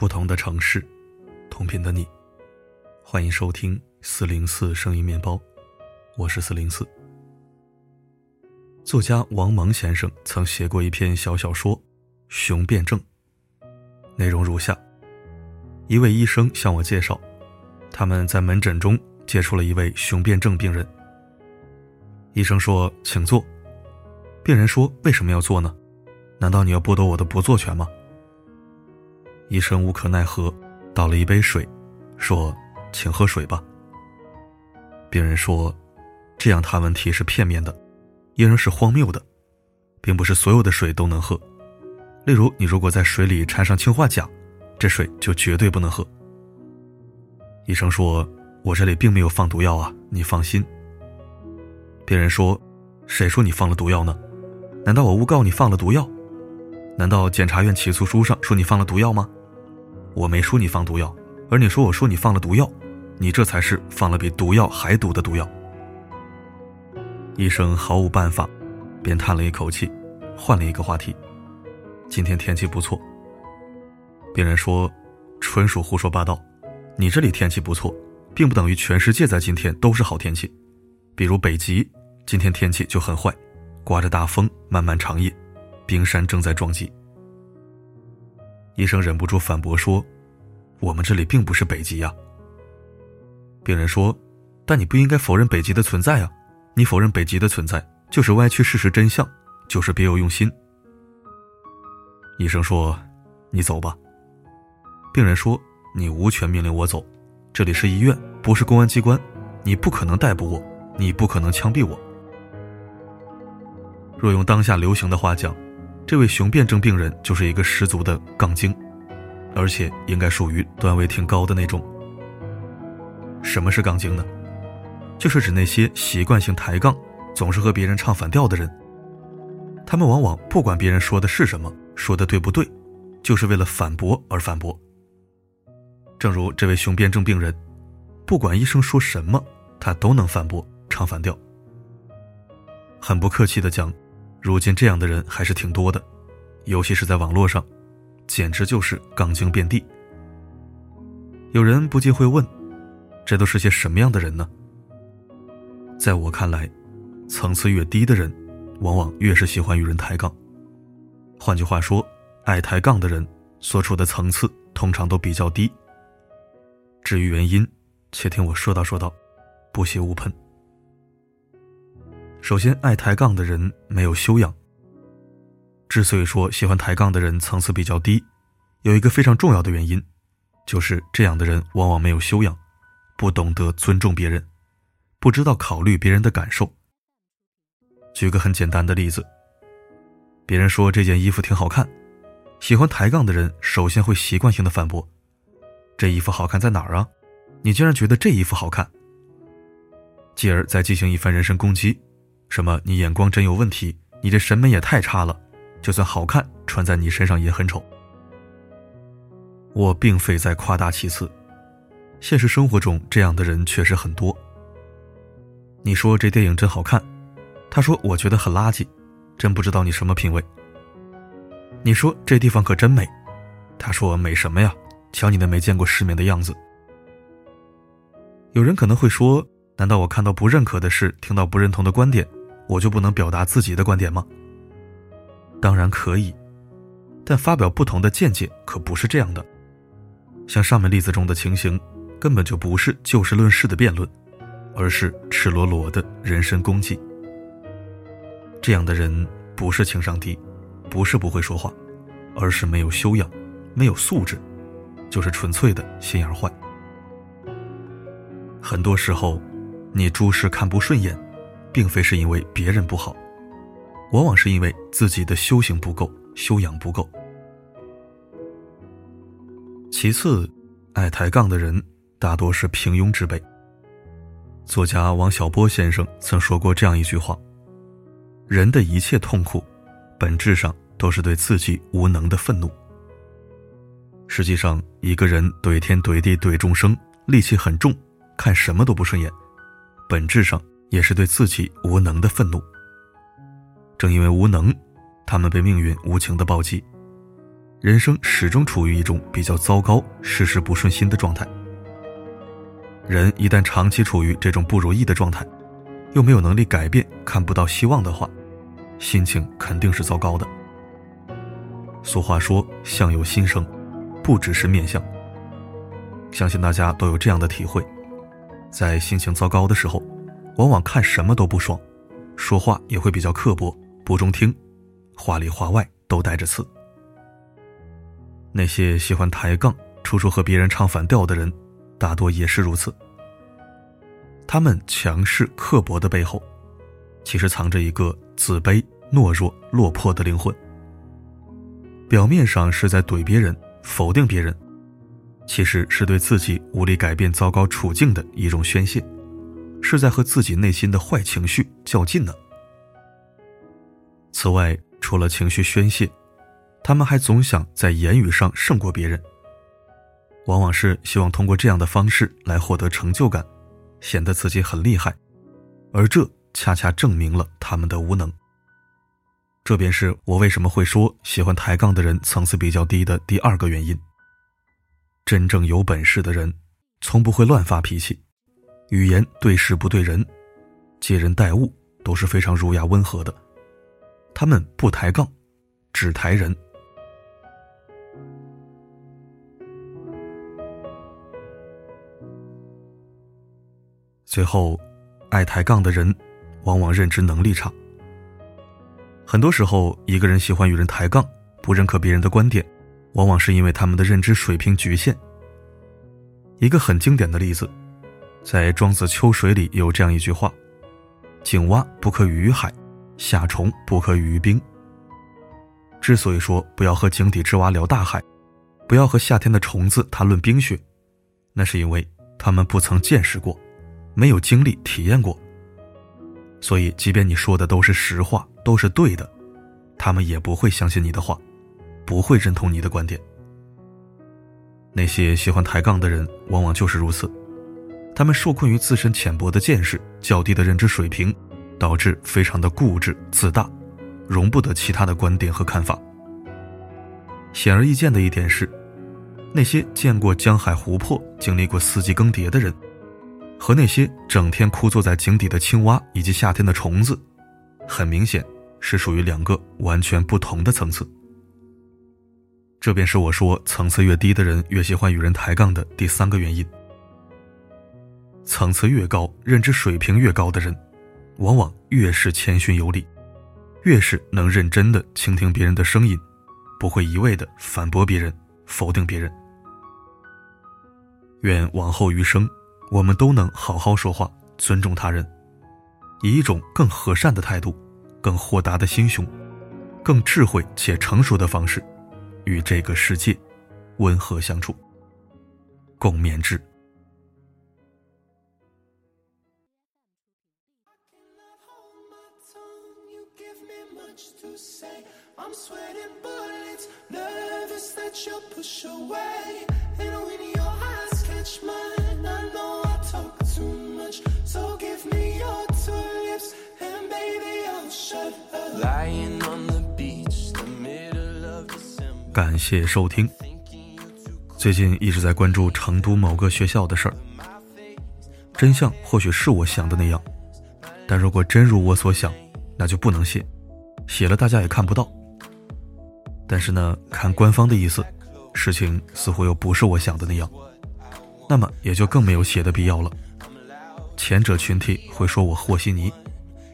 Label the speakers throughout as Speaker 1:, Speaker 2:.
Speaker 1: 不同的城市，同频的你，欢迎收听四零四声音面包，我是四零四。作家王蒙先生曾写过一篇小小说《雄辩症》，内容如下：一位医生向我介绍，他们在门诊中接触了一位雄辩症病人。医生说：“请坐。”病人说：“为什么要坐呢？难道你要剥夺我的不坐权吗？”医生无可奈何，倒了一杯水，说：“请喝水吧。”病人说：“这样谈问题是片面的，也仍是荒谬的，并不是所有的水都能喝。例如，你如果在水里掺上氰化钾，这水就绝对不能喝。”医生说：“我这里并没有放毒药啊，你放心。”病人说：“谁说你放了毒药呢？难道我诬告你放了毒药？难道检察院起诉书上说你放了毒药吗？”我没说你放毒药，而你说我说你放了毒药，你这才是放了比毒药还毒的毒药。医生毫无办法，便叹了一口气，换了一个话题。今天天气不错。病人说：“纯属胡说八道，你这里天气不错，并不等于全世界在今天都是好天气。比如北极，今天天气就很坏，刮着大风，漫漫长夜，冰山正在撞击。”医生忍不住反驳说：“我们这里并不是北极呀。”病人说：“但你不应该否认北极的存在啊！你否认北极的存在，就是歪曲事实真相，就是别有用心。”医生说：“你走吧。”病人说：“你无权命令我走，这里是医院，不是公安机关，你不可能逮捕我，你不可能枪毙我。”若用当下流行的话讲，这位雄辩症病人就是一个十足的杠精，而且应该属于段位挺高的那种。什么是杠精呢？就是指那些习惯性抬杠、总是和别人唱反调的人。他们往往不管别人说的是什么，说的对不对，就是为了反驳而反驳。正如这位雄辩症病人，不管医生说什么，他都能反驳、唱反调。很不客气的讲。如今这样的人还是挺多的，尤其是在网络上，简直就是杠精遍地。有人不禁会问：这都是些什么样的人呢？在我看来，层次越低的人，往往越是喜欢与人抬杠。换句话说，爱抬杠的人所处的层次通常都比较低。至于原因，且听我说道说道，不喜勿喷。首先，爱抬杠的人没有修养。之所以说喜欢抬杠的人层次比较低，有一个非常重要的原因，就是这样的人往往没有修养，不懂得尊重别人，不知道考虑别人的感受。举个很简单的例子，别人说这件衣服挺好看，喜欢抬杠的人首先会习惯性的反驳：“这衣服好看在哪儿啊？你竟然觉得这衣服好看？”继而再进行一番人身攻击。什么？你眼光真有问题，你这审美也太差了。就算好看，穿在你身上也很丑。我并非在夸大其词，现实生活中这样的人确实很多。你说这电影真好看，他说我觉得很垃圾，真不知道你什么品味。你说这地方可真美，他说美什么呀？瞧你那没见过世面的样子。有人可能会说，难道我看到不认可的事，听到不认同的观点？我就不能表达自己的观点吗？当然可以，但发表不同的见解可不是这样的。像上面例子中的情形，根本就不是就事论事的辩论，而是赤裸裸的人身攻击。这样的人不是情商低，不是不会说话，而是没有修养，没有素质，就是纯粹的心眼坏。很多时候，你诸事看不顺眼。并非是因为别人不好，往往是因为自己的修行不够，修养不够。其次，爱抬杠的人大多是平庸之辈。作家王小波先生曾说过这样一句话：“人的一切痛苦，本质上都是对自己无能的愤怒。”实际上，一个人怼天怼地怼众生，戾气很重，看什么都不顺眼，本质上。也是对自己无能的愤怒。正因为无能，他们被命运无情的暴击。人生始终处于一种比较糟糕、事事不顺心的状态。人一旦长期处于这种不如意的状态，又没有能力改变、看不到希望的话，心情肯定是糟糕的。俗话说“相由心生”，不只是面相。相信大家都有这样的体会：在心情糟糕的时候，往往看什么都不爽，说话也会比较刻薄、不中听，话里话外都带着刺。那些喜欢抬杠、处处和别人唱反调的人，大多也是如此。他们强势刻薄的背后，其实藏着一个自卑、懦弱、落魄的灵魂。表面上是在怼别人、否定别人，其实是对自己无力改变糟糕处境的一种宣泄，是在和自己内心的坏情绪较劲呢。此外，除了情绪宣泄，他们还总想在言语上胜过别人，往往是希望通过这样的方式来获得成就感，显得自己很厉害，而这恰恰证明了他们的无能。这便是我为什么会说喜欢抬杠的人层次比较低的第二个原因。真正有本事的人，从不会乱发脾气，语言对事不对人，接人待物都是非常儒雅温和的，他们不抬杠，只抬人。最后，爱抬杠的人，往往认知能力差。很多时候，一个人喜欢与人抬杠，不认可别人的观点，往往是因为他们的认知水平局限。一个很经典的例子，在《庄子·秋水》里有这样一句话：“井蛙不可语于海，夏虫不可语于冰。”之所以说不要和井底之蛙聊大海，不要和夏天的虫子谈论冰雪，那是因为他们不曾见识过。没有经历体验过，所以即便你说的都是实话，都是对的，他们也不会相信你的话，不会认同你的观点。那些喜欢抬杠的人，往往就是如此，他们受困于自身浅薄的见识、较低的认知水平，导致非常的固执自大，容不得其他的观点和看法。显而易见的一点是，那些见过江海湖泊、经历过四季更迭的人。和那些整天枯坐在井底的青蛙以及夏天的虫子，很明显是属于两个完全不同的层次。这便是我说层次越低的人越喜欢与人抬杠的第三个原因。层次越高、认知水平越高的人，往往越是谦逊有礼，越是能认真的倾听别人的声音，不会一味的反驳别人、否定别人。愿往后余生。我们都能好好说话，尊重他人，以一种更和善的态度、更豁达的心胸、更智慧且成熟的方式，与这个世界温和相处，共勉之。
Speaker 2: I'm sweating but it's nervous that you'll push away, and when your eyes catch mine, I know I took too much, so give me your two lips and baby I'll shove a line on the beach, the middle of the sound.
Speaker 1: 感谢收听。最近一直在关注成都某个学校的事儿，真相或许是我想的那样，但如果真如我所想，那就不能信，写了大家也看不到。但是呢，看官方的意思，事情似乎又不是我想的那样，那么也就更没有写的必要了。前者群体会说我和稀泥，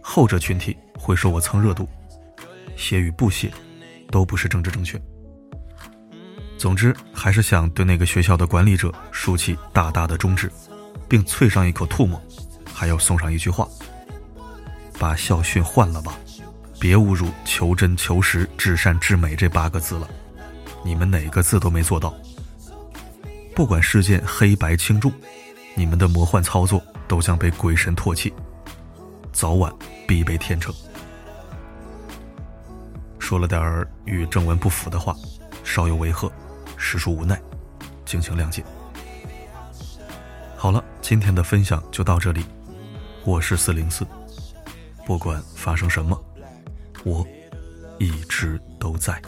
Speaker 1: 后者群体会说我蹭热度，写与不写，都不是政治正确。总之，还是想对那个学校的管理者竖起大大的中指，并啐上一口唾沫，还要送上一句话：把校训换了吧，别侮辱“求真、求实、至善、至美”这八个字了，你们哪个字都没做到。不管事件黑白轻重，你们的魔幻操作。都将被鬼神唾弃，早晚必被天惩。说了点儿与正文不符的话，稍有违和，实属无奈，敬请谅解。好了，今天的分享就到这里，我是四零四，不管发生什么，我一直都在。